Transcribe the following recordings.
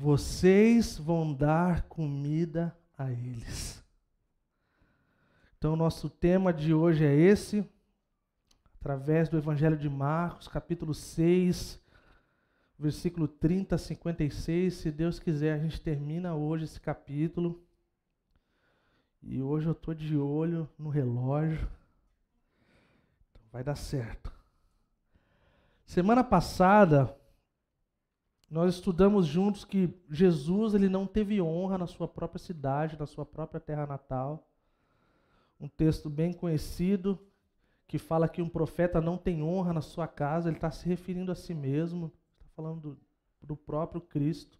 vocês vão dar comida a eles. Então, nosso tema de hoje é esse, através do Evangelho de Marcos, capítulo 6, versículo 30 a 56. Se Deus quiser, a gente termina hoje esse capítulo. E hoje eu estou de olho no relógio. Então vai dar certo. Semana passada, nós estudamos juntos que Jesus ele não teve honra na sua própria cidade, na sua própria terra natal. Um texto bem conhecido que fala que um profeta não tem honra na sua casa, ele está se referindo a si mesmo, está falando do, do, próprio Cristo.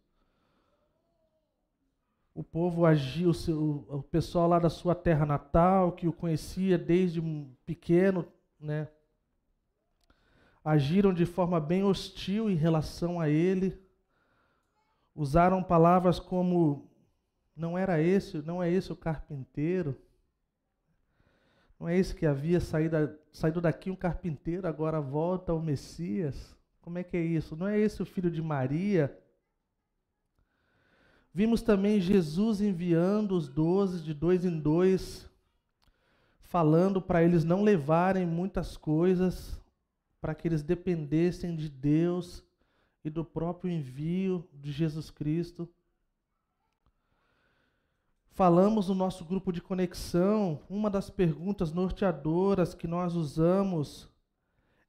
O povo agiu, o, o pessoal lá da sua terra natal, que o conhecia desde pequeno, né, agiram de forma bem hostil em relação a ele, usaram palavras como não era esse, não é esse o carpinteiro, não é esse que havia saído, saído daqui um carpinteiro, agora volta o Messias. Como é que é isso? Não é esse o filho de Maria? Vimos também Jesus enviando os doze de dois em dois, falando para eles não levarem muitas coisas, para que eles dependessem de Deus e do próprio envio de Jesus Cristo. Falamos no nosso grupo de conexão, uma das perguntas norteadoras que nós usamos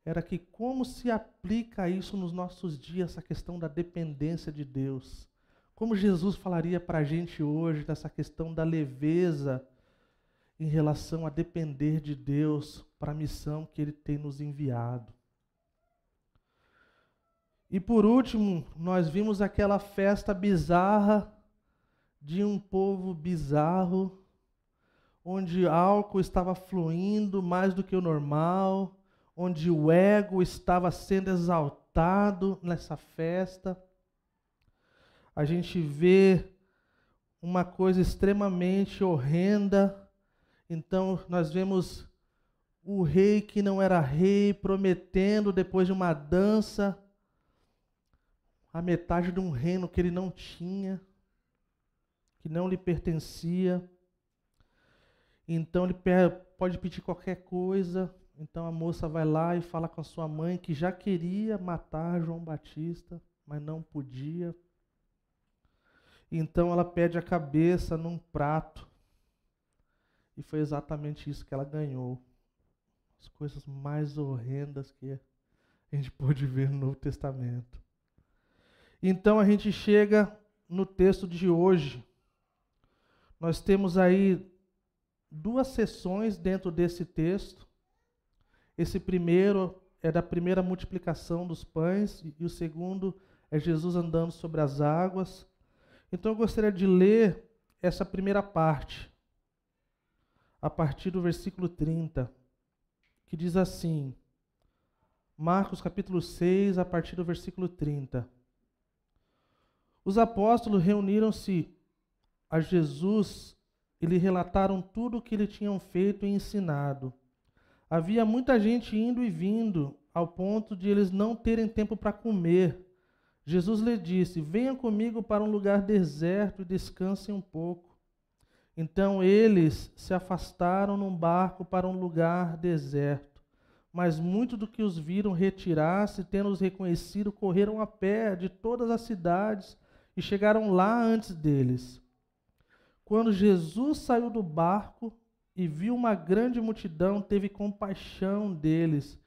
era que como se aplica isso nos nossos dias, essa questão da dependência de Deus? Como Jesus falaria para a gente hoje dessa questão da leveza em relação a depender de Deus para a missão que Ele tem nos enviado? E por último, nós vimos aquela festa bizarra de um povo bizarro, onde álcool estava fluindo mais do que o normal, onde o ego estava sendo exaltado nessa festa. A gente vê uma coisa extremamente horrenda. Então, nós vemos o rei que não era rei prometendo, depois de uma dança, a metade de um reino que ele não tinha, que não lhe pertencia. Então ele pode pedir qualquer coisa. Então a moça vai lá e fala com a sua mãe que já queria matar João Batista, mas não podia. Então ela pede a cabeça num prato. E foi exatamente isso que ela ganhou. As coisas mais horrendas que a gente pôde ver no Novo Testamento. Então a gente chega no texto de hoje. Nós temos aí duas sessões dentro desse texto. Esse primeiro é da primeira multiplicação dos pães e o segundo é Jesus andando sobre as águas. Então eu gostaria de ler essa primeira parte, a partir do versículo 30, que diz assim: Marcos capítulo 6, a partir do versículo 30. Os apóstolos reuniram-se a Jesus e lhe relataram tudo o que lhe tinham feito e ensinado. Havia muita gente indo e vindo, ao ponto de eles não terem tempo para comer. Jesus lhe disse: Venha comigo para um lugar deserto e descansem um pouco. Então eles se afastaram num barco para um lugar deserto. Mas muito do que os viram retirar-se, tendo-os reconhecido, correram a pé de todas as cidades e chegaram lá antes deles. Quando Jesus saiu do barco e viu uma grande multidão, teve compaixão deles,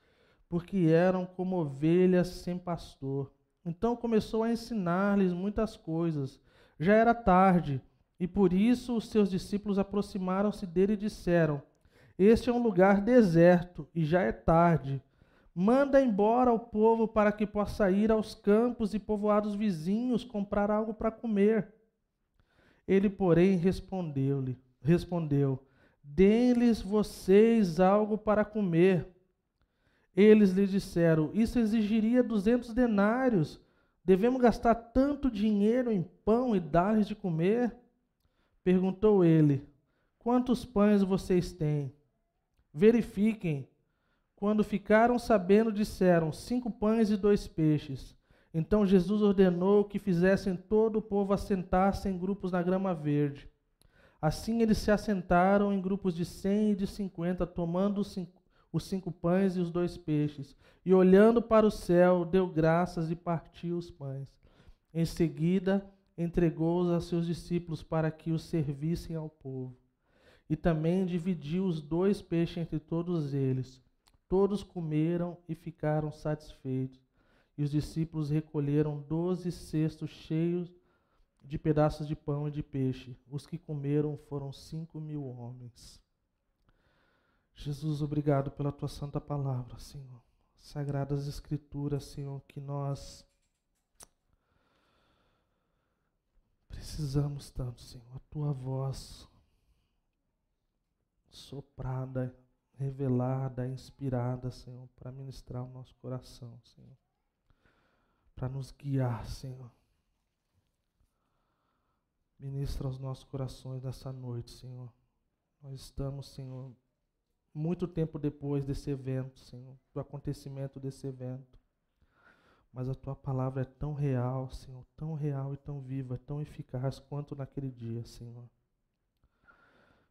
porque eram como ovelhas sem pastor. Então começou a ensinar-lhes muitas coisas. Já era tarde, e por isso os seus discípulos aproximaram-se dele e disseram: Este é um lugar deserto e já é tarde. Manda embora o povo para que possa ir aos campos e povoados vizinhos comprar algo para comer. Ele, porém, respondeu-lhe, respondeu: Dê-lhes vocês algo para comer. Eles lhe disseram: Isso exigiria duzentos denários. Devemos gastar tanto dinheiro em pão e dar-lhes de comer? Perguntou ele: Quantos pães vocês têm? Verifiquem. Quando ficaram sabendo, disseram: Cinco pães e dois peixes. Então Jesus ordenou que fizessem todo o povo assentar-se em grupos na grama verde. Assim eles se assentaram em grupos de cem e de cinquenta, tomando os cinco, os cinco pães e os dois peixes. E olhando para o céu, deu graças e partiu os pães. Em seguida, entregou-os a seus discípulos para que os servissem ao povo. E também dividiu os dois peixes entre todos eles. Todos comeram e ficaram satisfeitos. E os discípulos recolheram doze cestos cheios de pedaços de pão e de peixe. Os que comeram foram cinco mil homens. Jesus, obrigado pela tua santa palavra, Senhor. Sagradas Escrituras, Senhor, que nós precisamos tanto, Senhor. A tua voz soprada, revelada, inspirada, Senhor, para ministrar o nosso coração, Senhor para nos guiar, Senhor. Ministra os nossos corações nessa noite, Senhor. Nós estamos, Senhor, muito tempo depois desse evento, Senhor, do acontecimento desse evento. Mas a tua palavra é tão real, Senhor, tão real e tão viva, tão eficaz quanto naquele dia, Senhor.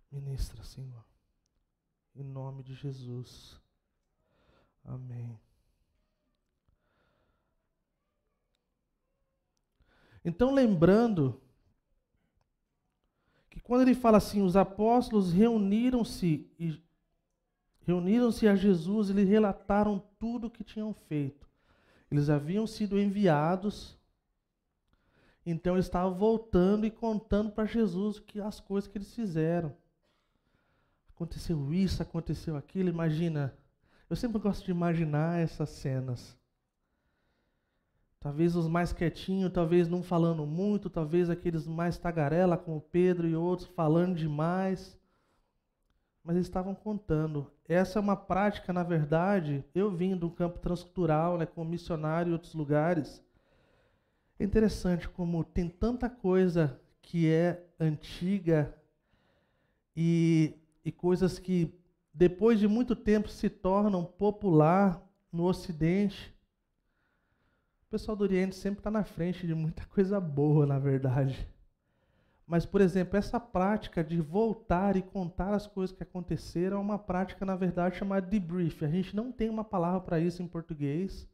Ministra, Senhor. Em nome de Jesus. Amém. Então, lembrando que quando ele fala assim, os apóstolos reuniram-se e reuniram-se a Jesus e lhe relataram tudo o que tinham feito. Eles haviam sido enviados, então eles estavam voltando e contando para Jesus que as coisas que eles fizeram. Aconteceu isso, aconteceu aquilo, imagina. Eu sempre gosto de imaginar essas cenas. Talvez os mais quietinhos, talvez não falando muito, talvez aqueles mais tagarela, como Pedro e outros, falando demais. Mas eles estavam contando. Essa é uma prática, na verdade, eu vim do campo transcultural, né, como missionário em outros lugares. É interessante como tem tanta coisa que é antiga e, e coisas que depois de muito tempo se tornam popular no Ocidente pessoal do Oriente sempre está na frente de muita coisa boa, na verdade. Mas, por exemplo, essa prática de voltar e contar as coisas que aconteceram é uma prática, na verdade, chamada debrief. A gente não tem uma palavra para isso em português.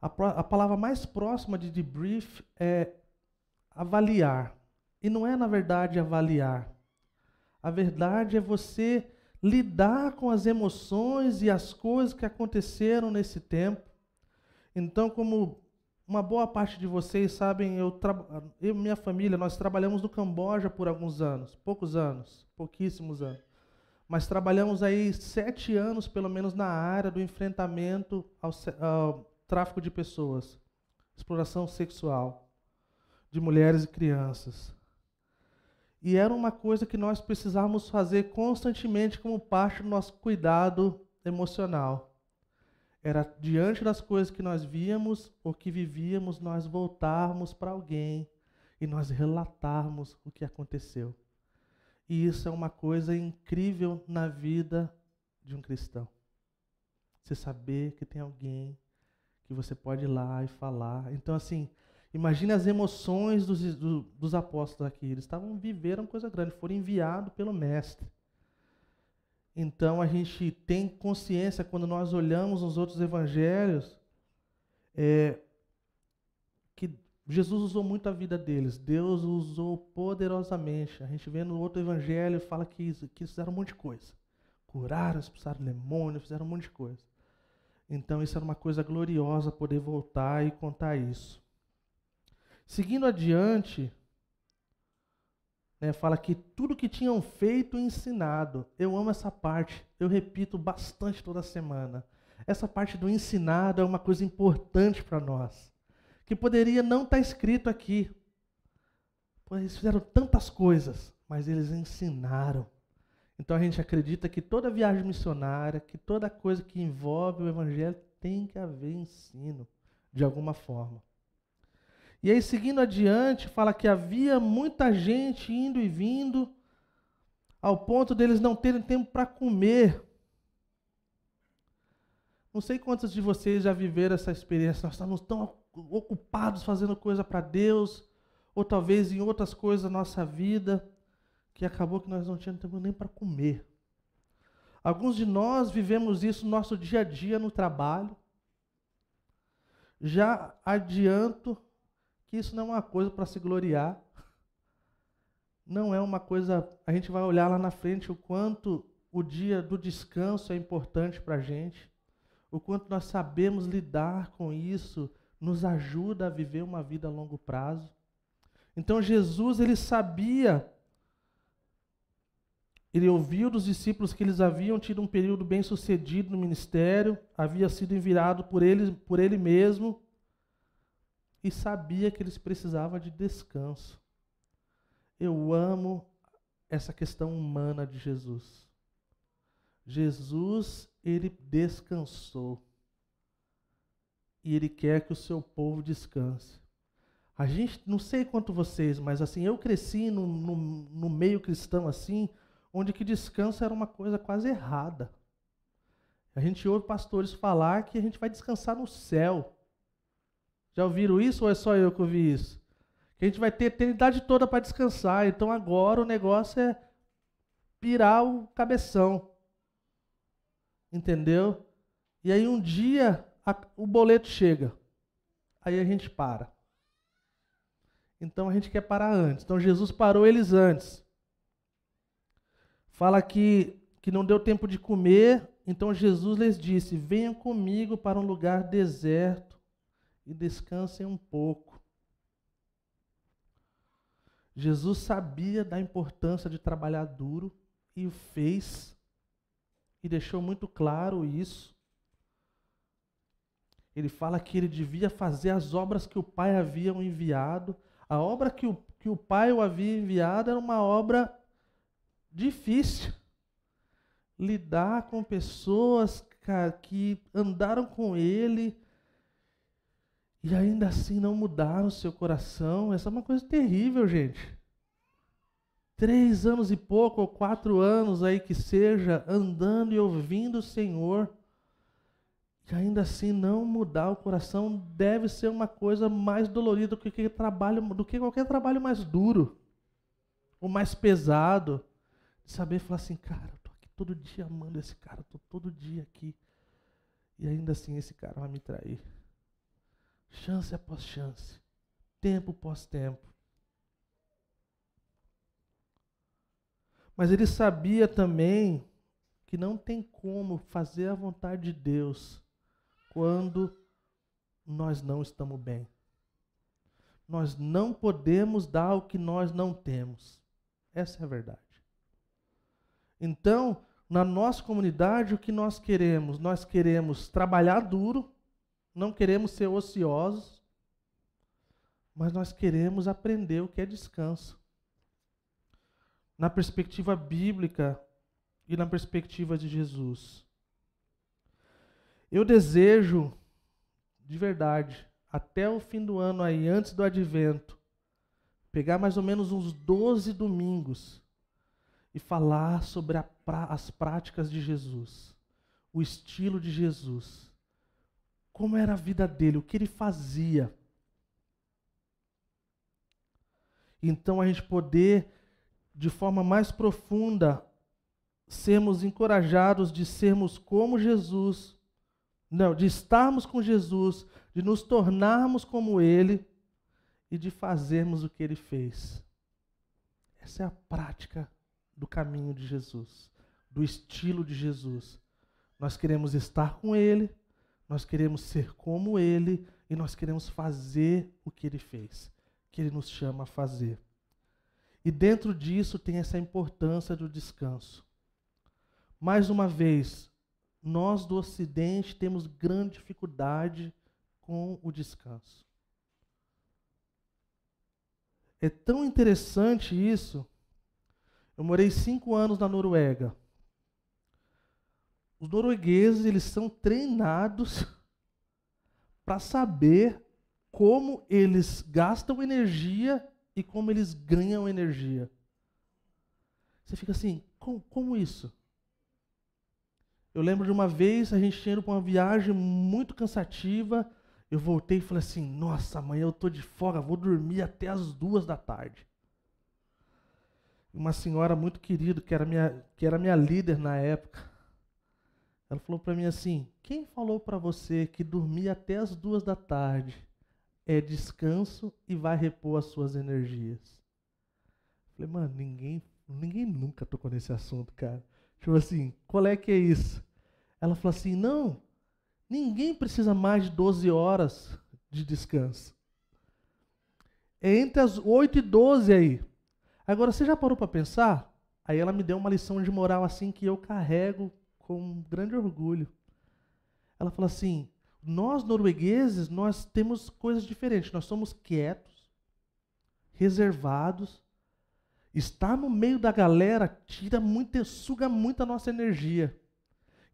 A, a palavra mais próxima de debrief é avaliar. E não é, na verdade, avaliar. A verdade é você lidar com as emoções e as coisas que aconteceram nesse tempo então, como uma boa parte de vocês sabem, eu, eu e minha família, nós trabalhamos no Camboja por alguns anos, poucos anos, pouquíssimos anos. Mas trabalhamos aí sete anos, pelo menos, na área do enfrentamento ao, ao tráfico de pessoas, exploração sexual de mulheres e crianças. E era uma coisa que nós precisávamos fazer constantemente como parte do nosso cuidado emocional. Era diante das coisas que nós víamos ou que vivíamos, nós voltarmos para alguém e nós relatarmos o que aconteceu. E isso é uma coisa incrível na vida de um cristão. Você saber que tem alguém que você pode ir lá e falar. Então, assim, imagine as emoções dos, dos apóstolos aqui. Eles estavam viveram coisa grande, foram enviados pelo Mestre. Então a gente tem consciência quando nós olhamos os outros evangelhos é, que Jesus usou muito a vida deles. Deus usou poderosamente. A gente vê no outro evangelho fala que, que fizeram um monte de coisa. Curaram, expulsaram demônio, fizeram um monte de coisa. Então isso era uma coisa gloriosa poder voltar e contar isso. Seguindo adiante, né, fala que tudo que tinham feito e ensinado. Eu amo essa parte, eu repito bastante toda semana. Essa parte do ensinado é uma coisa importante para nós, que poderia não estar tá escrito aqui. Pois eles fizeram tantas coisas, mas eles ensinaram. Então a gente acredita que toda viagem missionária, que toda coisa que envolve o evangelho tem que haver ensino, de alguma forma. E aí, seguindo adiante, fala que havia muita gente indo e vindo, ao ponto deles não terem tempo para comer. Não sei quantos de vocês já viveram essa experiência. Nós estamos tão ocupados fazendo coisa para Deus, ou talvez em outras coisas da nossa vida, que acabou que nós não tínhamos nem para comer. Alguns de nós vivemos isso no nosso dia a dia no trabalho. Já adianto que isso não é uma coisa para se gloriar. Não é uma coisa. A gente vai olhar lá na frente o quanto o dia do descanso é importante para a gente, o quanto nós sabemos lidar com isso, nos ajuda a viver uma vida a longo prazo. Então Jesus ele sabia ele ouviu dos discípulos que eles haviam tido um período bem sucedido no ministério, havia sido enviado por ele, por ele mesmo, e sabia que eles precisavam de descanso. Eu amo essa questão humana de Jesus. Jesus, ele descansou. E ele quer que o seu povo descanse. A gente, não sei quanto vocês, mas assim, eu cresci no, no, no meio cristão assim, onde que descanso era uma coisa quase errada. A gente ouve pastores falar que a gente vai descansar no céu. Já ouviram isso ou é só eu que ouvi isso? Que a gente vai ter eternidade toda para descansar. Então agora o negócio é pirar o cabeção. Entendeu? E aí um dia a, o boleto chega. Aí a gente para. Então a gente quer parar antes. Então Jesus parou eles antes. Fala que, que não deu tempo de comer, então Jesus lhes disse: Venham comigo para um lugar deserto e descansem um pouco. Jesus sabia da importância de trabalhar duro e o fez, e deixou muito claro isso. Ele fala que ele devia fazer as obras que o Pai havia enviado. A obra que o, que o Pai o havia enviado era uma obra difícil lidar com pessoas que andaram com ele e ainda assim não mudaram o seu coração. Essa é uma coisa terrível, gente. Três anos e pouco, ou quatro anos aí que seja, andando e ouvindo o Senhor, e ainda assim não mudar o coração deve ser uma coisa mais dolorida do que, trabalho, do que qualquer trabalho mais duro, ou mais pesado saber falar assim, cara, eu tô aqui todo dia amando esse cara, tô todo dia aqui. E ainda assim esse cara vai me trair. Chance após chance. Tempo após tempo. Mas ele sabia também que não tem como fazer a vontade de Deus quando nós não estamos bem. Nós não podemos dar o que nós não temos. Essa é a verdade. Então, na nossa comunidade, o que nós queremos? Nós queremos trabalhar duro, não queremos ser ociosos, mas nós queremos aprender o que é descanso. Na perspectiva bíblica e na perspectiva de Jesus. Eu desejo, de verdade, até o fim do ano aí, antes do advento, pegar mais ou menos uns 12 domingos e falar sobre as práticas de Jesus, o estilo de Jesus, como era a vida dele, o que ele fazia. Então a gente poder, de forma mais profunda, sermos encorajados de sermos como Jesus, não, de estarmos com Jesus, de nos tornarmos como Ele e de fazermos o que Ele fez. Essa é a prática do caminho de Jesus, do estilo de Jesus. Nós queremos estar com Ele, nós queremos ser como Ele e nós queremos fazer o que Ele fez, que Ele nos chama a fazer. E dentro disso tem essa importância do descanso. Mais uma vez, nós do Ocidente temos grande dificuldade com o descanso. É tão interessante isso eu morei cinco anos na Noruega. Os noruegueses eles são treinados para saber como eles gastam energia e como eles ganham energia. Você fica assim, como, como isso? Eu lembro de uma vez a gente tinha ido para uma viagem muito cansativa. Eu voltei e falei assim: Nossa, amanhã eu tô de folga, vou dormir até as duas da tarde. Uma senhora muito querida, que era minha, que era minha líder na época, ela falou para mim assim: Quem falou para você que dormir até as duas da tarde é descanso e vai repor as suas energias? Eu falei, mano, ninguém, ninguém nunca tocou nesse assunto, cara. Tipo assim, qual é que é isso? Ela falou assim: não, ninguém precisa mais de 12 horas de descanso. É entre as 8 e 12 aí. Agora, você já parou para pensar? Aí ela me deu uma lição de moral assim que eu carrego com grande orgulho. Ela falou assim: nós noruegueses, nós temos coisas diferentes. Nós somos quietos, reservados, Estar no meio da galera tira muito, suga muito a nossa energia.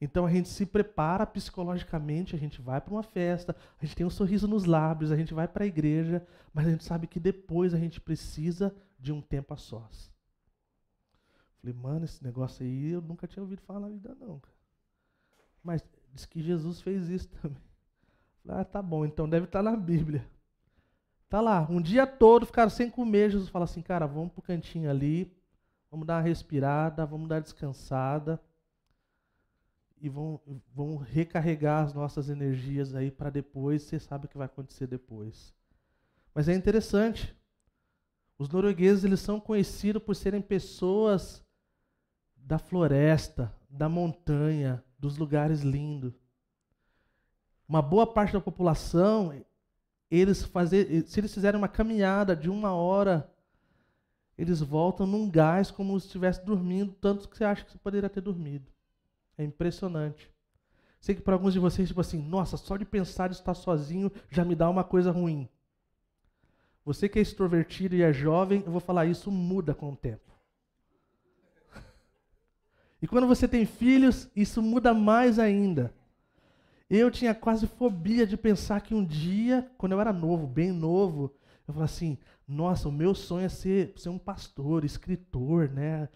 Então a gente se prepara psicologicamente, a gente vai para uma festa, a gente tem um sorriso nos lábios, a gente vai para a igreja, mas a gente sabe que depois a gente precisa de um tempo a sós. Falei, mano, esse negócio aí eu nunca tinha ouvido falar na vida não. Mas diz que Jesus fez isso também. Falei, ah, tá bom, então deve estar na Bíblia. Tá lá, um dia todo ficaram sem comer. Jesus fala assim, cara, vamos pro cantinho ali, vamos dar uma respirada, vamos dar descansada e vamos, vamos recarregar as nossas energias aí para depois. Você sabe o que vai acontecer depois. Mas é interessante. Os noruegueses eles são conhecidos por serem pessoas da floresta, da montanha, dos lugares lindos. Uma boa parte da população eles fazer, se eles fizerem uma caminhada de uma hora, eles voltam num gás como se estivesse dormindo, tanto que você acha que você poderia ter dormido. É impressionante. Sei que para alguns de vocês, tipo assim, nossa, só de pensar em estar sozinho já me dá uma coisa ruim. Você que é extrovertido e é jovem, eu vou falar isso muda com o tempo. E quando você tem filhos, isso muda mais ainda. Eu tinha quase fobia de pensar que um dia, quando eu era novo, bem novo, eu falava assim: nossa, o meu sonho é ser, ser um pastor, escritor, né?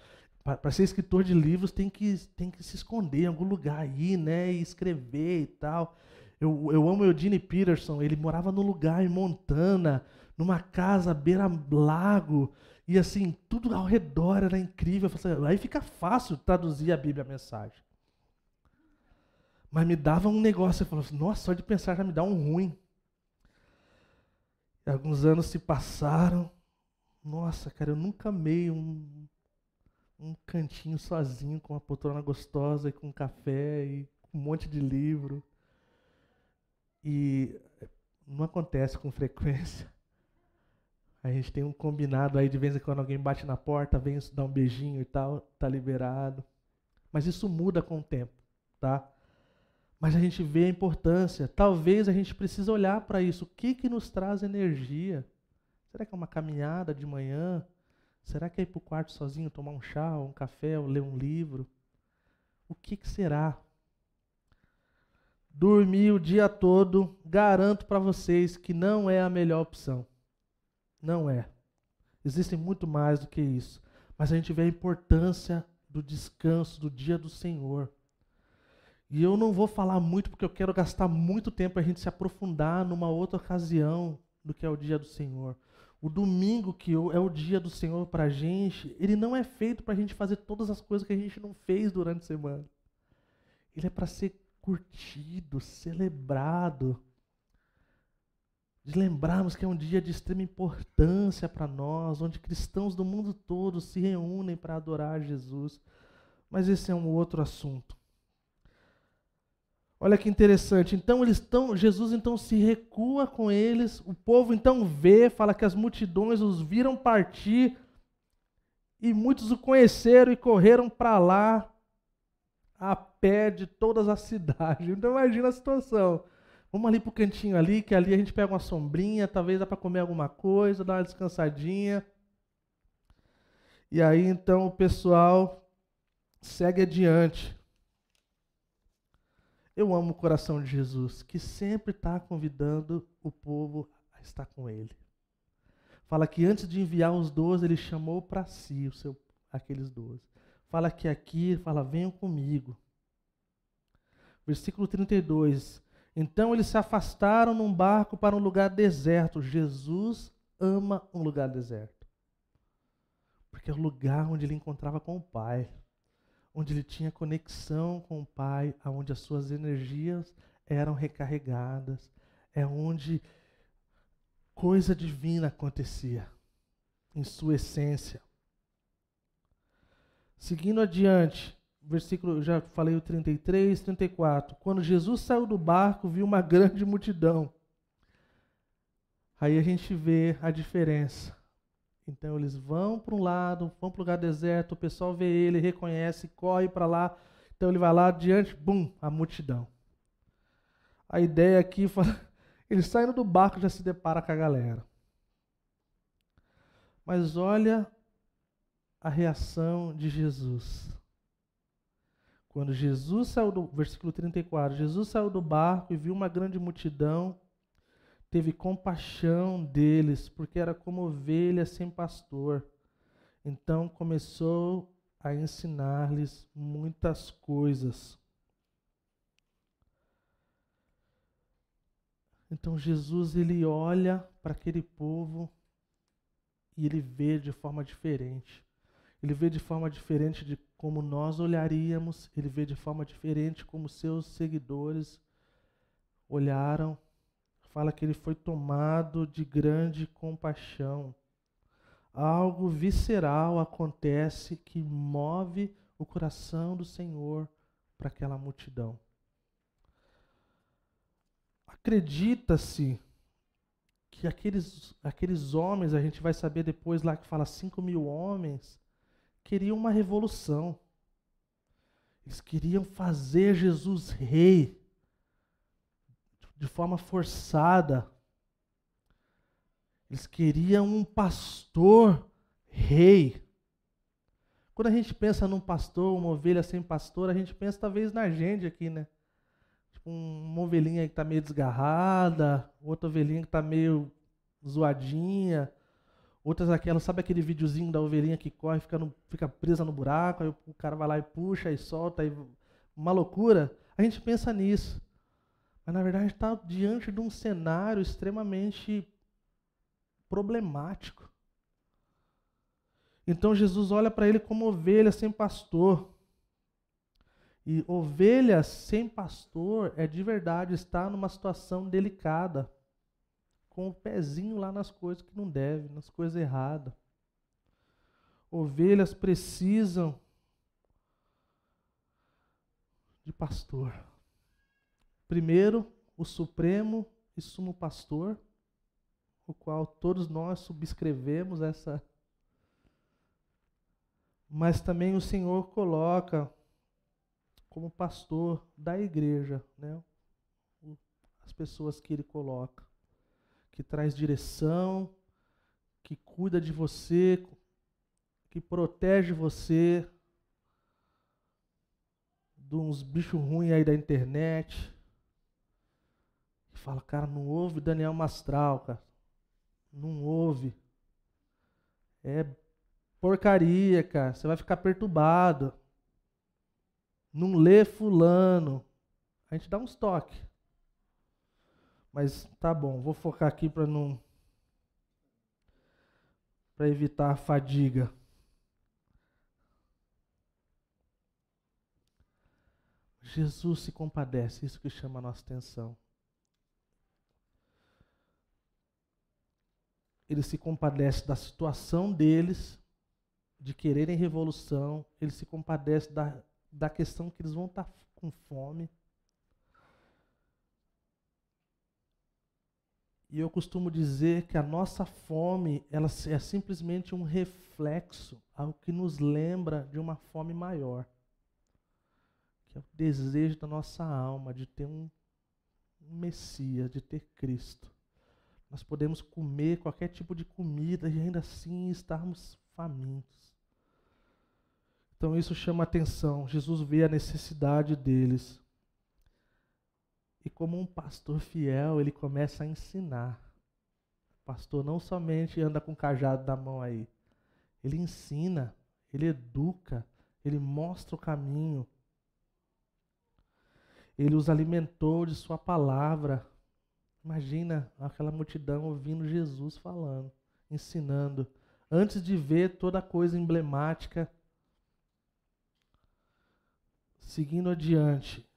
Para ser escritor de livros tem que, tem que se esconder em algum lugar aí, né? E escrever e tal. Eu, eu amo o Eugene Peterson, ele morava num lugar em Montana, numa casa beira-lago, e assim, tudo ao redor era incrível. Assim, aí fica fácil traduzir a Bíblia, a mensagem. Mas me dava um negócio, eu falava assim, nossa, só de pensar já me dá um ruim. E alguns anos se passaram. Nossa, cara, eu nunca amei um, um cantinho sozinho com uma poltrona gostosa e com café e um monte de livro. E não acontece com frequência. A gente tem um combinado aí de vez em quando alguém bate na porta, vem dar um beijinho e tal, tá liberado. Mas isso muda com o tempo, tá? Mas a gente vê a importância. Talvez a gente precise olhar para isso. O que, que nos traz energia? Será que é uma caminhada de manhã? Será que é ir para o quarto sozinho, tomar um chá, um café, ou ler um livro? O que, que será? Dormir o dia todo, garanto para vocês que não é a melhor opção. Não é. Existem muito mais do que isso. Mas a gente vê a importância do descanso, do dia do Senhor. E eu não vou falar muito porque eu quero gastar muito tempo a gente se aprofundar numa outra ocasião do que é o dia do Senhor. O domingo, que é o dia do Senhor para a gente, ele não é feito para a gente fazer todas as coisas que a gente não fez durante a semana. Ele é para ser curtido, celebrado. De lembrarmos que é um dia de extrema importância para nós, onde cristãos do mundo todo se reúnem para adorar Jesus. Mas esse é um outro assunto. Olha que interessante. Então eles estão, Jesus então se recua com eles. O povo então vê, fala que as multidões os viram partir e muitos o conheceram e correram para lá a pé de todas as cidades. Então imagina a situação. Vamos ali para o cantinho ali, que ali a gente pega uma sombrinha, talvez dá para comer alguma coisa, dar uma descansadinha. E aí então o pessoal segue adiante. Eu amo o coração de Jesus, que sempre está convidando o povo a estar com ele. Fala que antes de enviar os doze, ele chamou para si o seu, aqueles doze. Fala que aqui, fala, venham comigo. Versículo 32. Então eles se afastaram num barco para um lugar deserto. Jesus ama um lugar deserto. Porque é o lugar onde ele encontrava com o Pai, onde ele tinha conexão com o Pai, onde as suas energias eram recarregadas, é onde coisa divina acontecia, em sua essência. Seguindo adiante, versículo, já falei o 33, 34. Quando Jesus saiu do barco, viu uma grande multidão. Aí a gente vê a diferença. Então eles vão para um lado, vão para o lugar deserto, o pessoal vê ele, reconhece, corre para lá. Então ele vai lá adiante, bum, a multidão. A ideia aqui, ele saindo do barco já se depara com a galera. Mas olha a reação de Jesus. Quando Jesus saiu do versículo 34, Jesus saiu do barco e viu uma grande multidão, teve compaixão deles, porque era como ovelha sem pastor. Então começou a ensinar-lhes muitas coisas. Então Jesus ele olha para aquele povo e ele vê de forma diferente. Ele vê de forma diferente de como nós olharíamos, ele vê de forma diferente como seus seguidores olharam. Fala que ele foi tomado de grande compaixão. Algo visceral acontece que move o coração do Senhor para aquela multidão. Acredita-se que aqueles, aqueles homens, a gente vai saber depois lá que fala 5 mil homens, queriam uma revolução. Eles queriam fazer Jesus rei de forma forçada. Eles queriam um pastor rei. Quando a gente pensa num pastor, uma ovelha sem pastor, a gente pensa talvez na gente aqui, né? Tipo uma ovelhinha que está meio desgarrada, outra ovelhinha que está meio zoadinha, Outras aquelas, sabe aquele videozinho da ovelhinha que corre, fica, no, fica presa no buraco, aí o cara vai lá e puxa e solta, aí uma loucura. A gente pensa nisso. Mas na verdade está diante de um cenário extremamente problemático. Então Jesus olha para ele como ovelha sem pastor. E ovelha sem pastor é de verdade estar numa situação delicada com o pezinho lá nas coisas que não deve, nas coisas erradas. Ovelhas precisam de pastor. Primeiro, o supremo e sumo pastor, o qual todos nós subscrevemos essa mas também o Senhor coloca como pastor da igreja, né? As pessoas que ele coloca que traz direção, que cuida de você, que protege você de uns bichos ruins aí da internet. E fala, cara, não ouve Daniel Mastral, cara. Não ouve. É porcaria, cara. Você vai ficar perturbado. Não lê fulano. A gente dá uns toques. Mas tá bom, vou focar aqui para não para evitar a fadiga. Jesus se compadece, isso que chama a nossa atenção. Ele se compadece da situação deles, de quererem revolução, ele se compadece da, da questão que eles vão estar tá com fome. E eu costumo dizer que a nossa fome, ela é simplesmente um reflexo, algo que nos lembra de uma fome maior. Que é o desejo da nossa alma de ter um, um Messias, de ter Cristo. Nós podemos comer qualquer tipo de comida e ainda assim estarmos famintos. Então isso chama atenção. Jesus vê a necessidade deles. E como um pastor fiel, ele começa a ensinar. O pastor não somente anda com o cajado na mão aí. Ele ensina, ele educa, ele mostra o caminho. Ele os alimentou de Sua palavra. Imagina aquela multidão ouvindo Jesus falando, ensinando, antes de ver toda coisa emblemática. Seguindo adiante,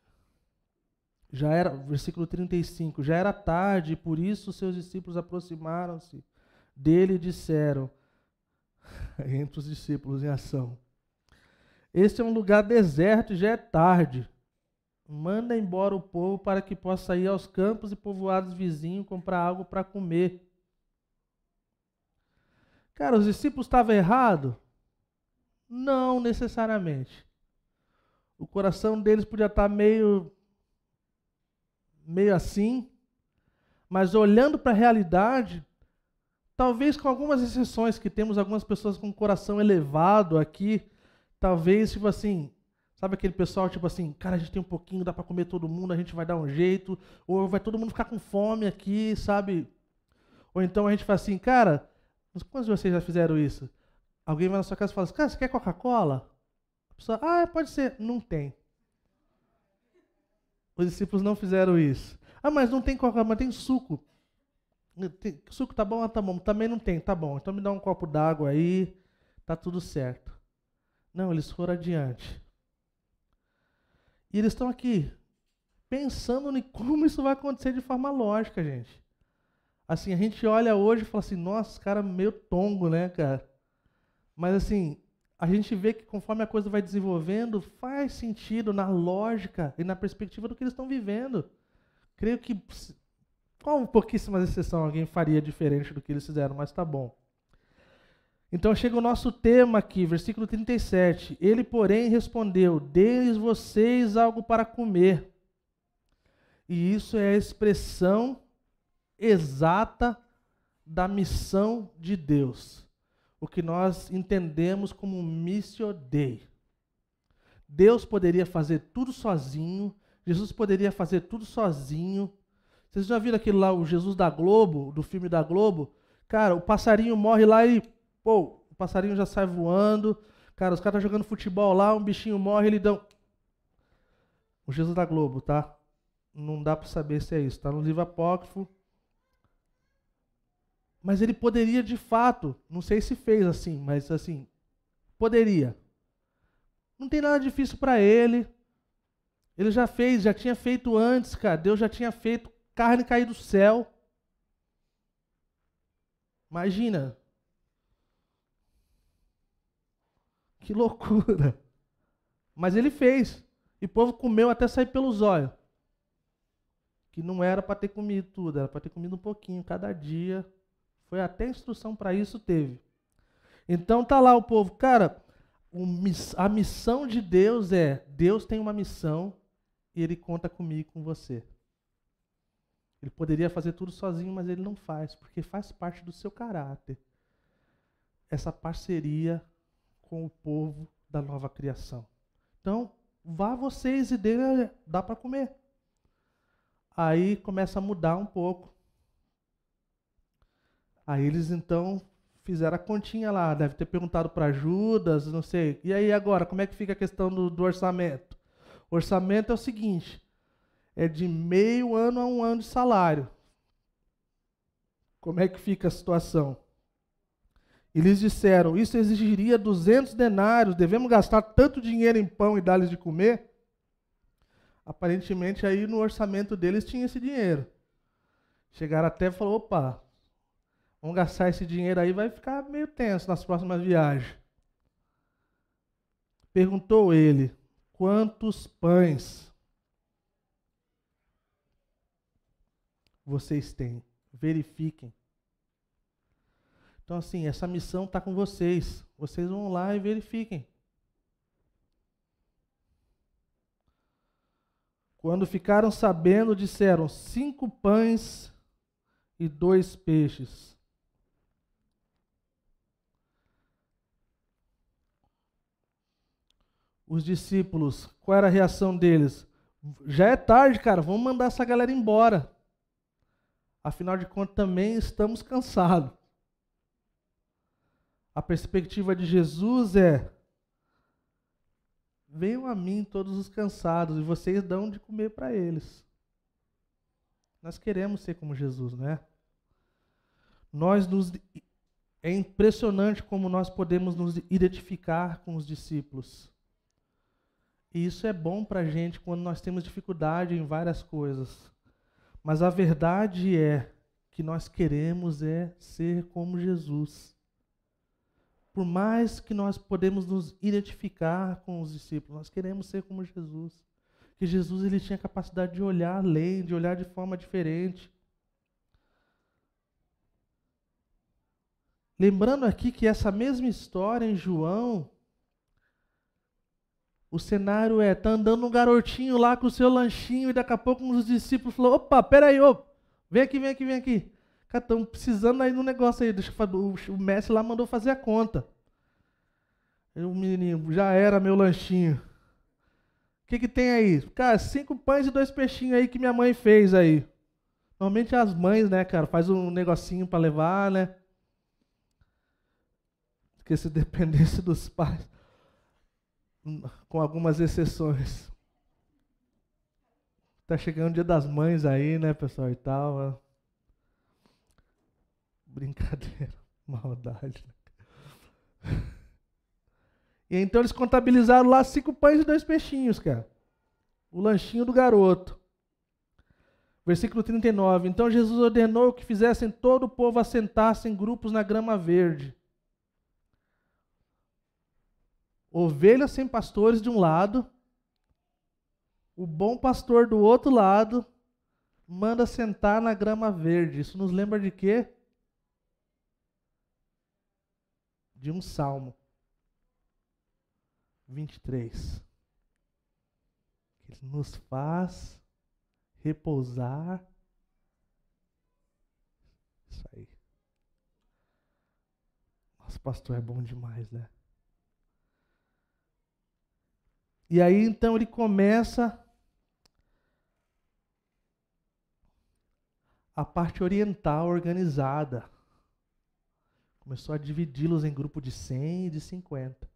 já era, versículo 35, já era tarde, por isso seus discípulos aproximaram-se dele e disseram, entre os discípulos em ação, este é um lugar deserto e já é tarde. Manda embora o povo para que possa ir aos campos e povoados vizinhos comprar algo para comer. Cara, os discípulos estavam errados? Não necessariamente. O coração deles podia estar meio meio assim, mas olhando para a realidade, talvez com algumas exceções que temos algumas pessoas com o coração elevado aqui, talvez tipo assim, sabe aquele pessoal tipo assim, cara, a gente tem um pouquinho, dá para comer todo mundo, a gente vai dar um jeito, ou vai todo mundo ficar com fome aqui, sabe? Ou então a gente fala assim, cara, quantos de vocês já fizeram isso? Alguém vai na sua casa e fala assim, cara, você quer Coca-Cola? A pessoa, ah, pode ser. Não tem. Os discípulos não fizeram isso. Ah, mas não tem Coca-Cola, mas tem suco. Tem, suco tá bom? Ah, tá bom. Também não tem, tá bom. Então me dá um copo d'água aí, tá tudo certo. Não, eles foram adiante. E eles estão aqui pensando em como isso vai acontecer de forma lógica, gente. Assim, a gente olha hoje e fala assim, nossa, cara meio tongo, né, cara? Mas assim, a gente vê que conforme a coisa vai desenvolvendo, faz sentido na lógica e na perspectiva do que eles estão vivendo. Creio que, com pouquíssimas exceções, alguém faria diferente do que eles fizeram, mas tá bom. Então chega o nosso tema aqui, versículo 37. Ele, porém, respondeu: Deis vocês algo para comer. E isso é a expressão exata da missão de Deus o que nós entendemos como missio dei. Deus poderia fazer tudo sozinho, Jesus poderia fazer tudo sozinho. Vocês já viram aquele lá, o Jesus da Globo, do filme da Globo? Cara, o passarinho morre lá e, pô, o passarinho já sai voando. Cara, os caras estão jogando futebol lá, um bichinho morre, ele dão. O Jesus da Globo, tá? Não dá para saber se é isso, tá no livro apócrifo, mas ele poderia de fato, não sei se fez assim, mas assim, poderia. Não tem nada difícil para ele. Ele já fez, já tinha feito antes, cara. Deus já tinha feito carne cair do céu. Imagina. Que loucura. Mas ele fez. E o povo comeu até sair pelos olhos. Que não era para ter comido tudo, era para ter comido um pouquinho cada dia. Foi até instrução para isso teve. Então tá lá o povo, cara, a missão de Deus é, Deus tem uma missão e ele conta comigo com você. Ele poderia fazer tudo sozinho, mas ele não faz, porque faz parte do seu caráter. Essa parceria com o povo da nova criação. Então, vá vocês e dê, dá para comer. Aí começa a mudar um pouco. Aí eles então fizeram a continha lá, deve ter perguntado para Judas, não sei. E aí agora, como é que fica a questão do, do orçamento? O orçamento é o seguinte: é de meio ano a um ano de salário. Como é que fica a situação? Eles disseram: Isso exigiria 200 denários, devemos gastar tanto dinheiro em pão e dar-lhes de comer? Aparentemente, aí no orçamento deles tinha esse dinheiro. Chegaram até e falaram: opa, Vamos gastar esse dinheiro aí, vai ficar meio tenso nas próximas viagens. Perguntou ele: Quantos pães vocês têm? Verifiquem. Então, assim, essa missão está com vocês. Vocês vão lá e verifiquem. Quando ficaram sabendo, disseram: cinco pães e dois peixes. Os discípulos, qual era a reação deles? Já é tarde, cara, vamos mandar essa galera embora. Afinal de contas, também estamos cansados. A perspectiva de Jesus é: Venham a mim todos os cansados, e vocês dão de comer para eles. Nós queremos ser como Jesus, não é? Nós nos é impressionante como nós podemos nos identificar com os discípulos. E isso é bom para a gente quando nós temos dificuldade em várias coisas. Mas a verdade é que nós queremos é ser como Jesus. Por mais que nós podemos nos identificar com os discípulos, nós queremos ser como Jesus. Que Jesus ele tinha capacidade de olhar além, de olhar de forma diferente. Lembrando aqui que essa mesma história em João, o cenário é, tá andando um garotinho lá com o seu lanchinho e daqui a pouco um dos discípulos falou, opa, peraí, ô, vem aqui, vem aqui, vem aqui. Cara, estão precisando aí no negócio aí, deixa eu, o mestre lá mandou fazer a conta. E o menino, já era meu lanchinho. O que, que tem aí? Cara, cinco pães e dois peixinhos aí que minha mãe fez aí. Normalmente as mães, né, cara, faz um negocinho para levar, né? Porque se dependesse dos pais, com algumas exceções. Tá chegando o dia das mães aí, né, pessoal, e tal. Brincadeira, maldade. E então eles contabilizaram lá cinco pães e dois peixinhos, cara. O lanchinho do garoto. Versículo 39. Então Jesus ordenou que fizessem todo o povo assentar-se em grupos na grama verde. Ovelhas sem pastores de um lado, o bom pastor do outro lado, manda sentar na grama verde. Isso nos lembra de quê? De um salmo. 23. Ele nos faz repousar. Isso aí. Nosso pastor é bom demais, né? E aí então ele começa a parte oriental organizada. Começou a dividi-los em grupo de 100 e de 50.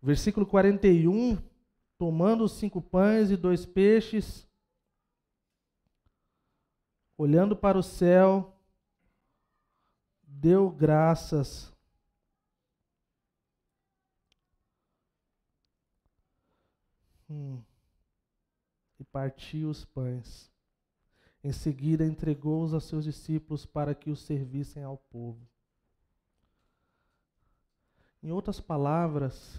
Versículo 41, tomando os cinco pães e dois peixes, olhando para o céu, deu graças. Hum. E partiu os pães. Em seguida, entregou-os a seus discípulos para que os servissem ao povo. Em outras palavras,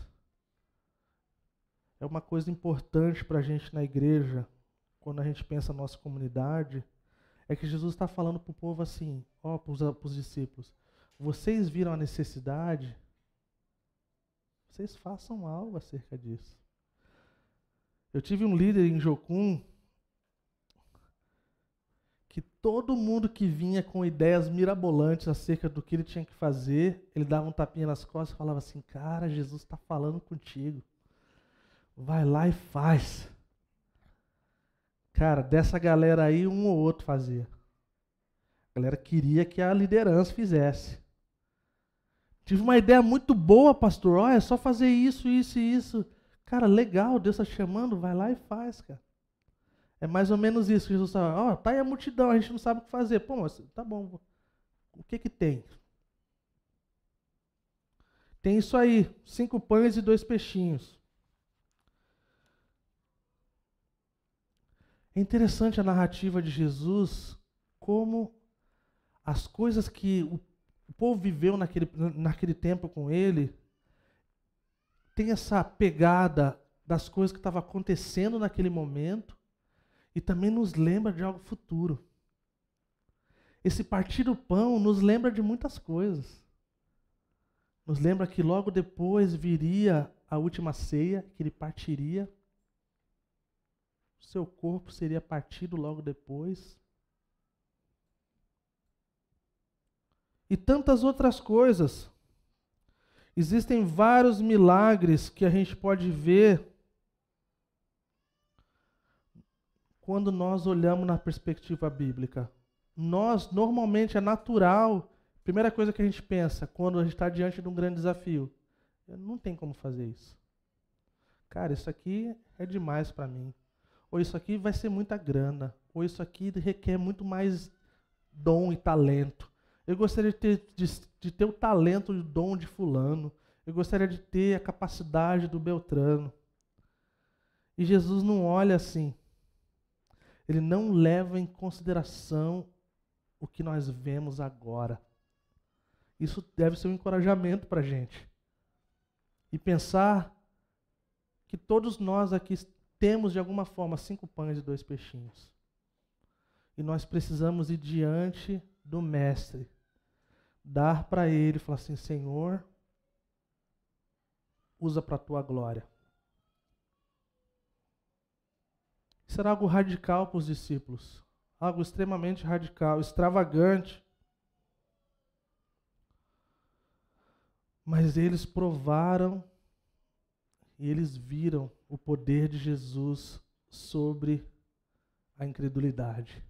é uma coisa importante para a gente na igreja, quando a gente pensa na nossa comunidade, é que Jesus está falando para o povo assim, ó, para os discípulos, vocês viram a necessidade, vocês façam algo acerca disso. Eu tive um líder em Jocum que todo mundo que vinha com ideias mirabolantes acerca do que ele tinha que fazer, ele dava um tapinha nas costas e falava assim: Cara, Jesus está falando contigo. Vai lá e faz. Cara, dessa galera aí, um ou outro fazia. A galera queria que a liderança fizesse. Tive uma ideia muito boa, pastor. Olha, é só fazer isso, isso e isso. Cara, legal, Deus está chamando, vai lá e faz, cara. É mais ou menos isso que Jesus fala. Ó, oh, tá aí a multidão, a gente não sabe o que fazer. Pô, mas tá bom. O que que tem? Tem isso aí, cinco pães e dois peixinhos. É interessante a narrativa de Jesus, como as coisas que o, povo viveu naquele, naquele tempo com ele, tem essa pegada das coisas que estavam acontecendo naquele momento e também nos lembra de algo futuro. Esse partir do pão nos lembra de muitas coisas. Nos lembra que logo depois viria a última ceia, que ele partiria seu corpo seria partido logo depois. E tantas outras coisas. Existem vários milagres que a gente pode ver quando nós olhamos na perspectiva bíblica. Nós, normalmente, é natural Primeira coisa que a gente pensa quando a gente está diante de um grande desafio: não tem como fazer isso. Cara, isso aqui é demais para mim. Ou isso aqui vai ser muita grana. Ou isso aqui requer muito mais dom e talento. Eu gostaria de ter, de, de ter o talento e o dom de Fulano. Eu gostaria de ter a capacidade do Beltrano. E Jesus não olha assim. Ele não leva em consideração o que nós vemos agora. Isso deve ser um encorajamento para a gente. E pensar que todos nós aqui temos, de alguma forma, cinco pães e dois peixinhos. E nós precisamos ir diante do Mestre, dar para Ele, falar assim: Senhor, usa para a tua glória. Será algo radical para os discípulos, algo extremamente radical, extravagante. Mas eles provaram e eles viram o poder de Jesus sobre a incredulidade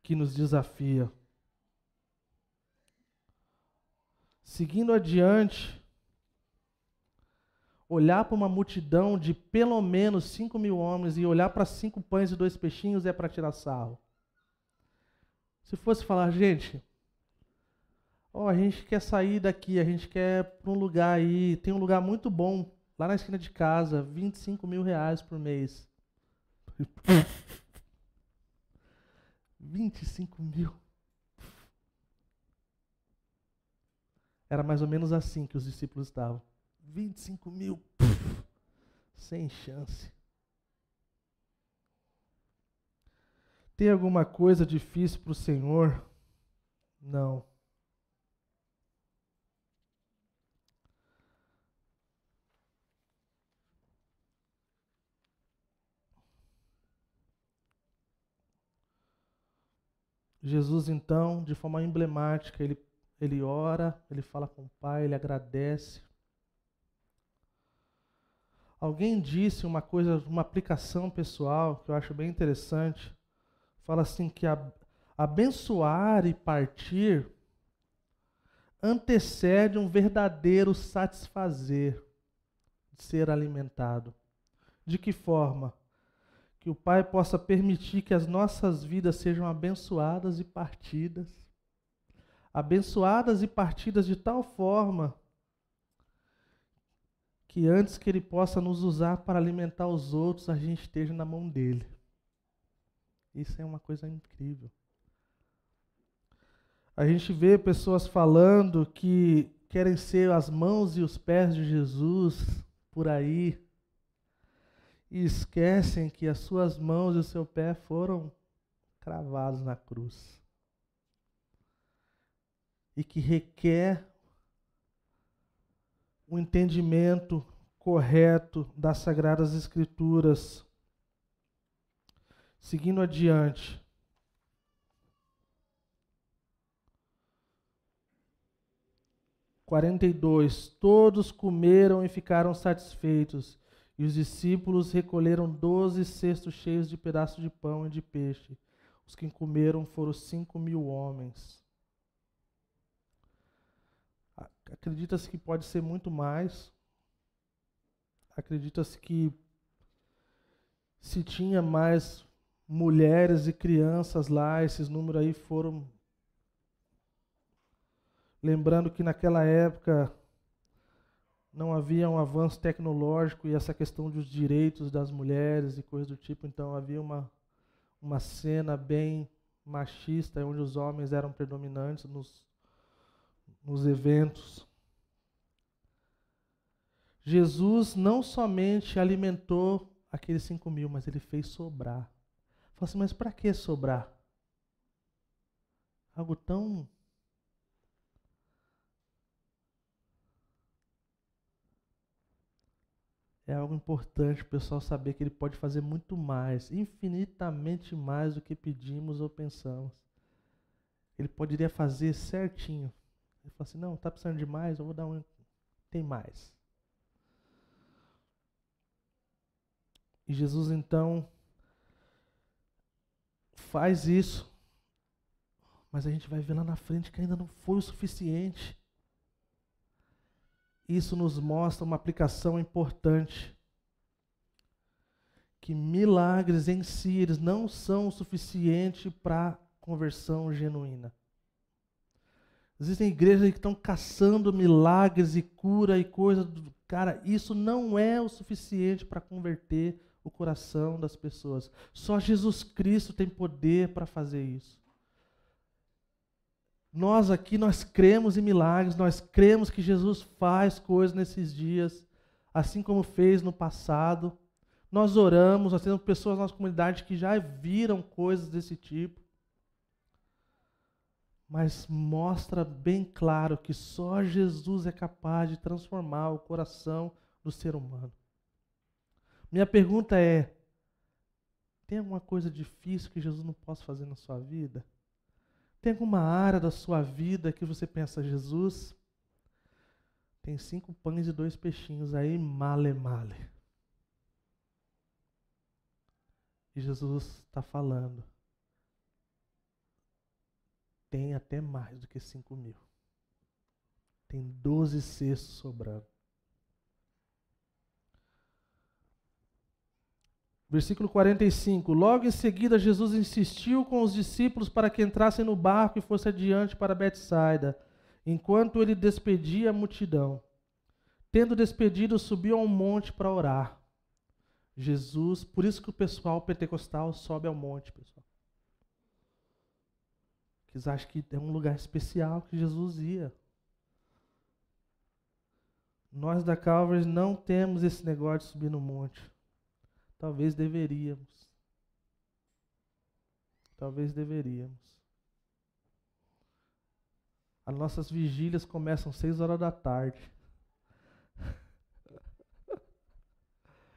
que nos desafia. Seguindo adiante, olhar para uma multidão de pelo menos 5 mil homens e olhar para cinco pães e dois peixinhos é para tirar sarro. Se fosse falar, gente, ó, a gente quer sair daqui, a gente quer para um lugar aí, tem um lugar muito bom lá na esquina de casa, 25 mil reais por mês. 25 mil. Era mais ou menos assim que os discípulos estavam. 25 mil. Sem chance. Tem alguma coisa difícil para o Senhor? Não. Jesus, então, de forma emblemática, ele, ele ora, ele fala com o Pai, ele agradece. Alguém disse uma coisa, uma aplicação pessoal que eu acho bem interessante. Fala assim que abençoar e partir antecede um verdadeiro satisfazer de ser alimentado. De que forma? Que o Pai possa permitir que as nossas vidas sejam abençoadas e partidas. Abençoadas e partidas de tal forma que antes que Ele possa nos usar para alimentar os outros, a gente esteja na mão dele. Isso é uma coisa incrível. A gente vê pessoas falando que querem ser as mãos e os pés de Jesus por aí e esquecem que as suas mãos e o seu pé foram cravados na cruz. E que requer um entendimento correto das Sagradas Escrituras. Seguindo adiante. Quarenta e dois. Todos comeram e ficaram satisfeitos e os discípulos recolheram doze cestos cheios de pedaços de pão e de peixe. Os que comeram foram cinco mil homens. Acredita-se que pode ser muito mais. Acredita-se que se tinha mais mulheres e crianças lá, esses números aí foram. Lembrando que naquela época não havia um avanço tecnológico e essa questão dos direitos das mulheres e coisas do tipo, então havia uma, uma cena bem machista, onde os homens eram predominantes nos, nos eventos. Jesus não somente alimentou aqueles cinco mil, mas ele fez sobrar. Falei assim, mas para que sobrar? Algo tão é algo importante o pessoal saber que ele pode fazer muito mais, infinitamente mais do que pedimos ou pensamos. Ele poderia fazer certinho. Ele fala assim: não, está precisando de mais, eu vou dar um. Tem mais. E Jesus então faz isso Mas a gente vai ver lá na frente que ainda não foi o suficiente. Isso nos mostra uma aplicação importante. Que milagres em si eles não são o suficiente para conversão genuína. Existem igrejas que estão caçando milagres e cura e coisas. Cara, isso não é o suficiente para converter o coração das pessoas. Só Jesus Cristo tem poder para fazer isso. Nós aqui, nós cremos em milagres, nós cremos que Jesus faz coisas nesses dias, assim como fez no passado. Nós oramos, nós temos pessoas na nossa comunidade que já viram coisas desse tipo. Mas mostra bem claro que só Jesus é capaz de transformar o coração do ser humano. Minha pergunta é: tem alguma coisa difícil que Jesus não possa fazer na sua vida? Tem alguma área da sua vida que você pensa, Jesus, tem cinco pães e dois peixinhos aí, male male. E Jesus está falando, tem até mais do que cinco mil. Tem doze cestos sobrando. Versículo 45. Logo em seguida, Jesus insistiu com os discípulos para que entrassem no barco e fosse adiante para Betsaida, enquanto ele despedia a multidão. Tendo despedido, subiu a um monte para orar. Jesus, por isso que o pessoal pentecostal sobe ao monte, pessoal. Eles acham que é um lugar especial que Jesus ia. Nós da Calvary não temos esse negócio de subir no monte. Talvez deveríamos. Talvez deveríamos. As nossas vigílias começam seis horas da tarde.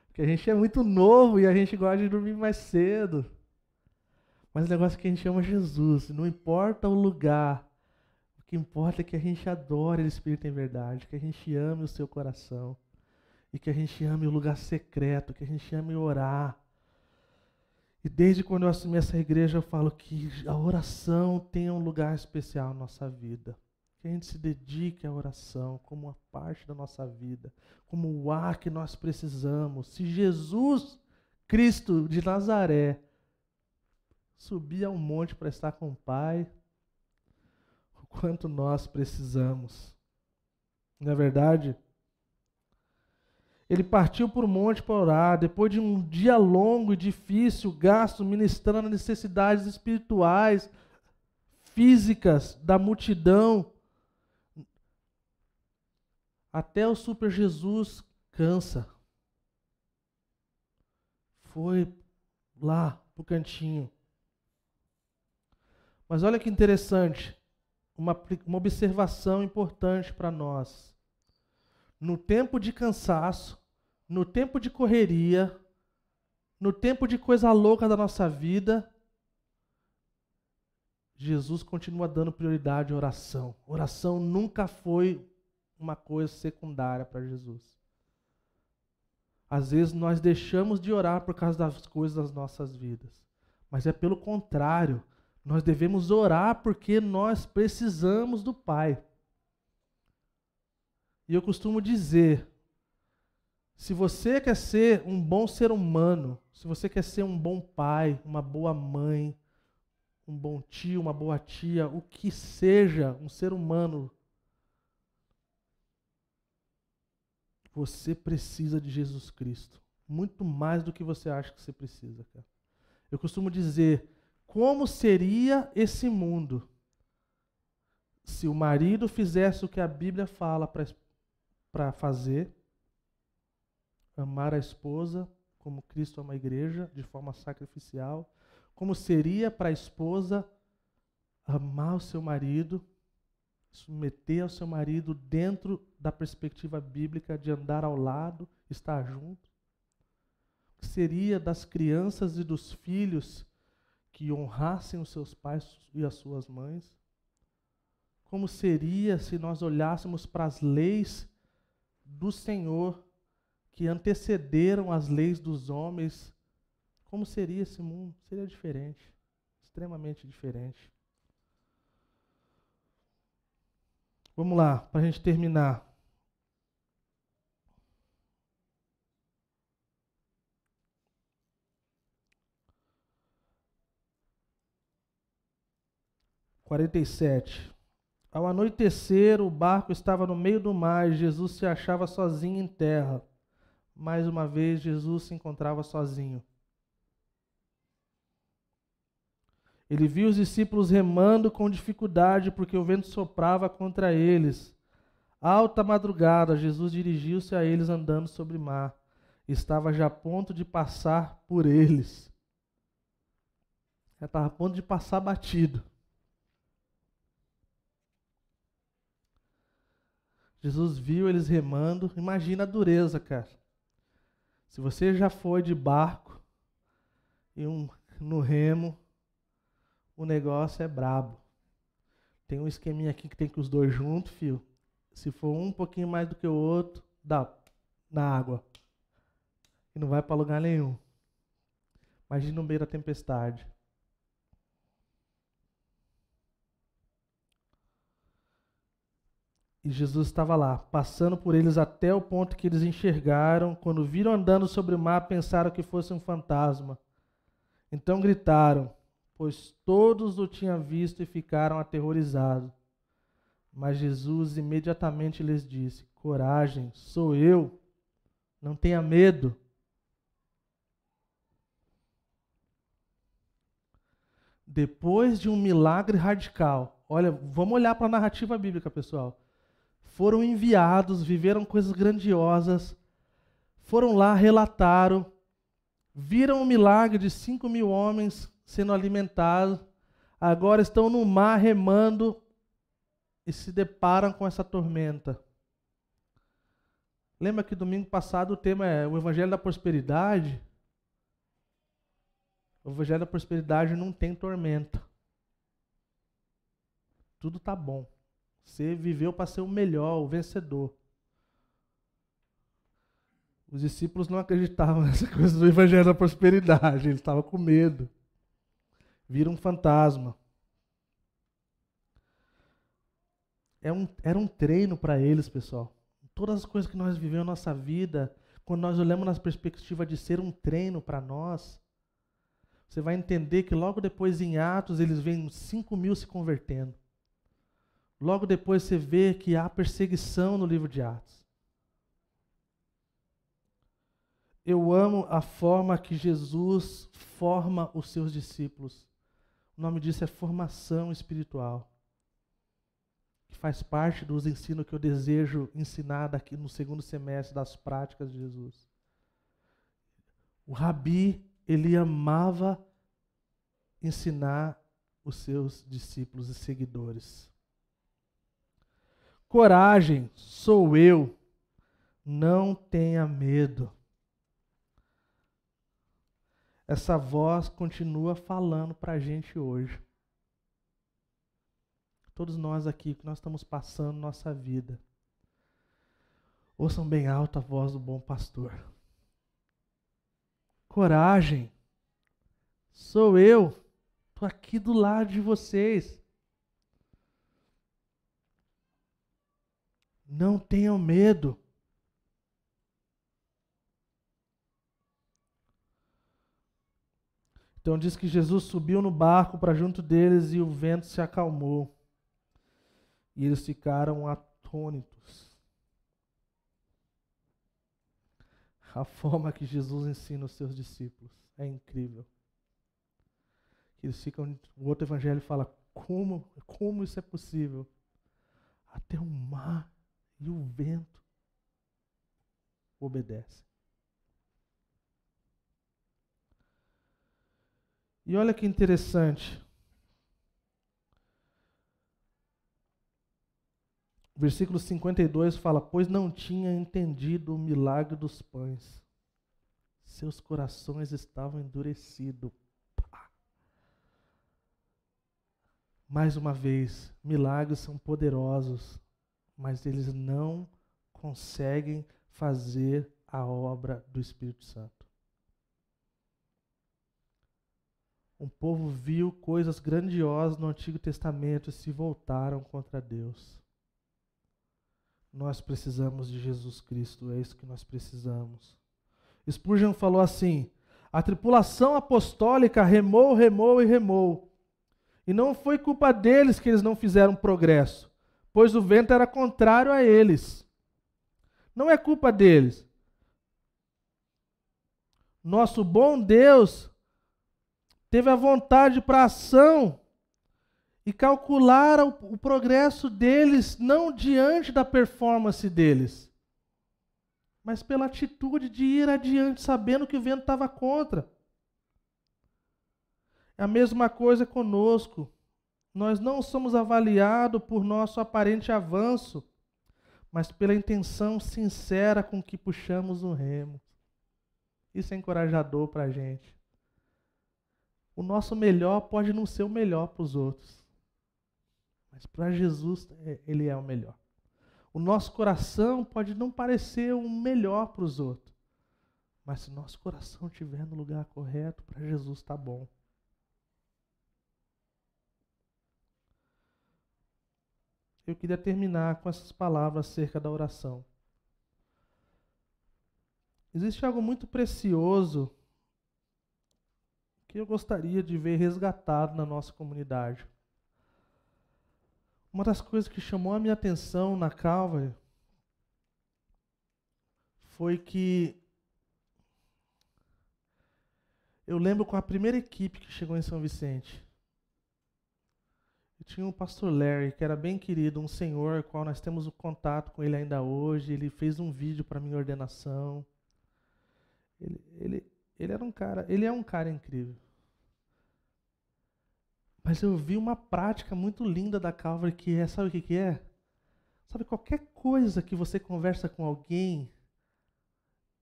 Porque a gente é muito novo e a gente gosta de dormir mais cedo. Mas o negócio é que a gente ama Jesus. Não importa o lugar. O que importa é que a gente adore o Espírito em verdade. Que a gente ame o seu coração e que a gente ame o lugar secreto, que a gente ame orar. E desde quando eu assumi essa igreja, eu falo que a oração tem um lugar especial na nossa vida. Que a gente se dedique à oração como uma parte da nossa vida, como o ar que nós precisamos. Se Jesus Cristo de Nazaré subir ao monte para estar com o Pai, o quanto nós precisamos. Não é verdade? Ele partiu para o monte para orar, depois de um dia longo e difícil, gasto ministrando necessidades espirituais, físicas da multidão. Até o Super Jesus cansa. Foi lá para o cantinho. Mas olha que interessante, uma, uma observação importante para nós no tempo de cansaço, no tempo de correria, no tempo de coisa louca da nossa vida, Jesus continua dando prioridade à oração. Oração nunca foi uma coisa secundária para Jesus. Às vezes nós deixamos de orar por causa das coisas das nossas vidas, mas é pelo contrário, nós devemos orar porque nós precisamos do Pai. E eu costumo dizer: se você quer ser um bom ser humano, se você quer ser um bom pai, uma boa mãe, um bom tio, uma boa tia, o que seja, um ser humano, você precisa de Jesus Cristo. Muito mais do que você acha que você precisa, cara. Eu costumo dizer: como seria esse mundo se o marido fizesse o que a Bíblia fala para fazer, amar a esposa como Cristo ama a igreja, de forma sacrificial, como seria para a esposa amar o seu marido, submeter ao seu marido dentro da perspectiva bíblica de andar ao lado, estar junto. Que seria das crianças e dos filhos que honrassem os seus pais e as suas mães? Como seria se nós olhássemos para as leis do Senhor que antecederam as leis dos homens, como seria esse mundo? Seria diferente, extremamente diferente. Vamos lá, para a gente terminar. Quarenta e sete. Ao anoitecer, o barco estava no meio do mar e Jesus se achava sozinho em terra. Mais uma vez, Jesus se encontrava sozinho. Ele viu os discípulos remando com dificuldade porque o vento soprava contra eles. Alta madrugada, Jesus dirigiu-se a eles andando sobre mar. Estava já a ponto de passar por eles. Já estava a ponto de passar batido. Jesus viu eles remando. Imagina a dureza, cara. Se você já foi de barco e um no remo, o negócio é brabo. Tem um esqueminha aqui que tem que os dois juntos, fio. Se for um pouquinho mais do que o outro, dá na água. E não vai para lugar nenhum. Imagina no meio da tempestade. E Jesus estava lá, passando por eles até o ponto que eles enxergaram. Quando viram andando sobre o mar, pensaram que fosse um fantasma. Então gritaram: pois todos o tinham visto e ficaram aterrorizados. Mas Jesus imediatamente lhes disse: Coragem, sou eu, não tenha medo. Depois de um milagre radical, olha, vamos olhar para a narrativa bíblica, pessoal. Foram enviados, viveram coisas grandiosas, foram lá, relataram, viram o milagre de cinco mil homens sendo alimentados, agora estão no mar remando e se deparam com essa tormenta. Lembra que domingo passado o tema é o Evangelho da Prosperidade? O Evangelho da Prosperidade não tem tormenta. Tudo tá bom. Você viveu para ser o melhor, o vencedor. Os discípulos não acreditavam nessa coisa do Evangelho da Prosperidade, eles estavam com medo vira um fantasma. É um, era um treino para eles, pessoal. Todas as coisas que nós vivemos na nossa vida, quando nós olhamos na perspectiva de ser um treino para nós, você vai entender que logo depois em Atos eles veem 5 mil se convertendo. Logo depois você vê que há perseguição no livro de Atos. Eu amo a forma que Jesus forma os seus discípulos. O nome disso é formação espiritual. Que faz parte dos ensinos que eu desejo ensinar daqui no segundo semestre das práticas de Jesus. O Rabi, ele amava ensinar os seus discípulos e seguidores. Coragem, sou eu. Não tenha medo essa voz continua falando para a gente hoje. Todos nós aqui que nós estamos passando nossa vida. Ouçam bem alto a voz do bom pastor. Coragem. Sou eu. Estou aqui do lado de vocês. Não tenham medo. Então diz que Jesus subiu no barco para junto deles e o vento se acalmou. E eles ficaram atônitos. A forma que Jesus ensina os seus discípulos é incrível. Eles ficam, o outro evangelho fala como, como isso é possível? Até o mar e o vento obedecem. E olha que interessante. Versículo 52 fala: Pois não tinha entendido o milagre dos pães, seus corações estavam endurecidos. Mais uma vez, milagres são poderosos, mas eles não conseguem fazer a obra do Espírito Santo. Um povo viu coisas grandiosas no Antigo Testamento e se voltaram contra Deus. Nós precisamos de Jesus Cristo, é isso que nós precisamos. Spurgeon falou assim: a tripulação apostólica remou, remou e remou. E não foi culpa deles que eles não fizeram progresso, pois o vento era contrário a eles. Não é culpa deles. Nosso bom Deus teve a vontade para ação e calcular o, o, progresso deles não diante da performance deles, mas pela atitude de ir adiante, sabendo que o vento estava contra. É a mesma coisa conosco. Nós não somos avaliados por nosso aparente avanço, mas pela intenção sincera com que puxamos o remo. Isso é encorajador para a gente. O nosso melhor pode não ser o melhor para os outros, mas para Jesus é, ele é o melhor. O nosso coração pode não parecer o melhor para os outros, mas se nosso coração estiver no lugar correto, para Jesus está bom. Eu queria terminar com essas palavras acerca da oração. Existe algo muito precioso que eu gostaria de ver resgatado na nossa comunidade. Uma das coisas que chamou a minha atenção na Calvary foi que eu lembro com a primeira equipe que chegou em São Vicente. Tinha um pastor Larry, que era bem querido, um senhor, qual nós temos o contato com ele ainda hoje. Ele fez um vídeo para minha ordenação. Ele, ele, ele era um cara, ele é um cara incrível. Mas eu vi uma prática muito linda da Calvary que é, sabe o que, que é? Sabe, qualquer coisa que você conversa com alguém,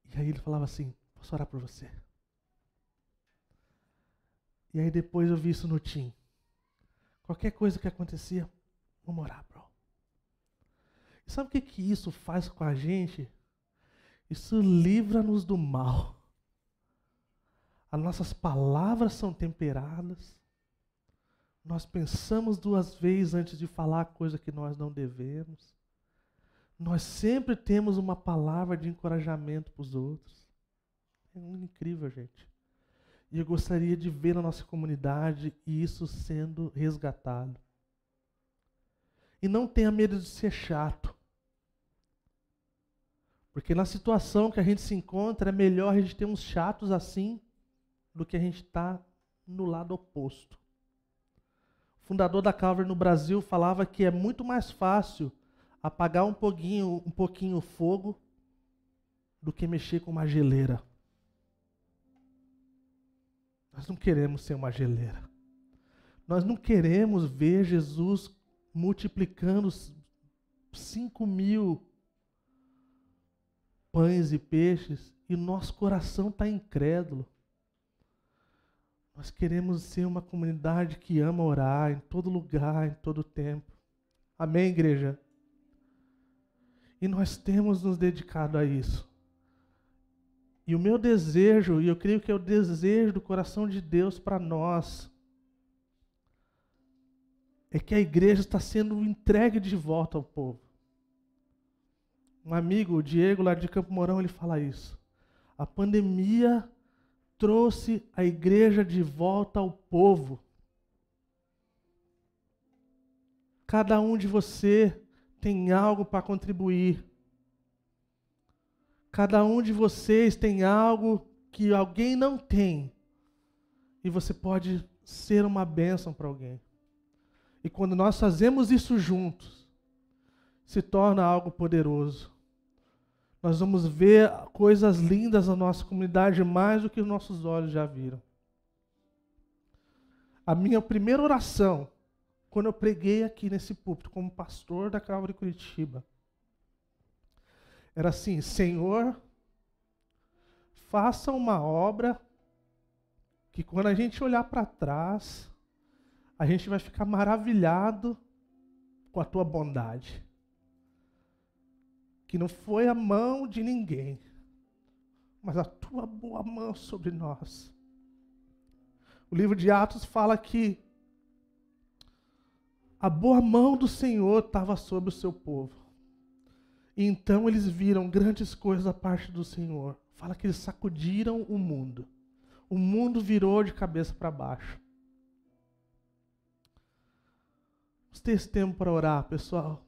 e aí ele falava assim, posso orar por você? E aí depois eu vi isso no Tim. Qualquer coisa que acontecia, vamos orar, bro. E sabe o que, que isso faz com a gente? Isso livra-nos do mal. As nossas palavras são temperadas. Nós pensamos duas vezes antes de falar coisa que nós não devemos. Nós sempre temos uma palavra de encorajamento para os outros. É incrível, gente. E eu gostaria de ver na nossa comunidade isso sendo resgatado. E não tenha medo de ser chato. Porque na situação que a gente se encontra, é melhor a gente ter uns chatos assim do que a gente estar tá no lado oposto. O fundador da Calvary no Brasil falava que é muito mais fácil apagar um pouquinho, um pouquinho o fogo do que mexer com uma geleira. Nós não queremos ser uma geleira. Nós não queremos ver Jesus multiplicando cinco mil pães e peixes e nosso coração está incrédulo. Nós queremos ser uma comunidade que ama orar em todo lugar, em todo tempo. Amém, igreja? E nós temos nos dedicado a isso. E o meu desejo, e eu creio que é o desejo do coração de Deus para nós, é que a igreja está sendo entregue de volta ao povo. Um amigo, o Diego, lá de Campo Mourão, ele fala isso. A pandemia trouxe a igreja de volta ao povo. Cada um de você tem algo para contribuir. Cada um de vocês tem algo que alguém não tem. E você pode ser uma bênção para alguém. E quando nós fazemos isso juntos, se torna algo poderoso. Nós vamos ver coisas lindas na nossa comunidade mais do que os nossos olhos já viram. A minha primeira oração, quando eu preguei aqui nesse púlpito como pastor da Calvary Curitiba, era assim: Senhor, faça uma obra que quando a gente olhar para trás, a gente vai ficar maravilhado com a tua bondade. Que não foi a mão de ninguém, mas a tua boa mão sobre nós. O livro de Atos fala que a boa mão do Senhor estava sobre o seu povo. E então eles viram grandes coisas da parte do Senhor. Fala que eles sacudiram o mundo. O mundo virou de cabeça para baixo. Vamos ter esse tempo para orar, pessoal.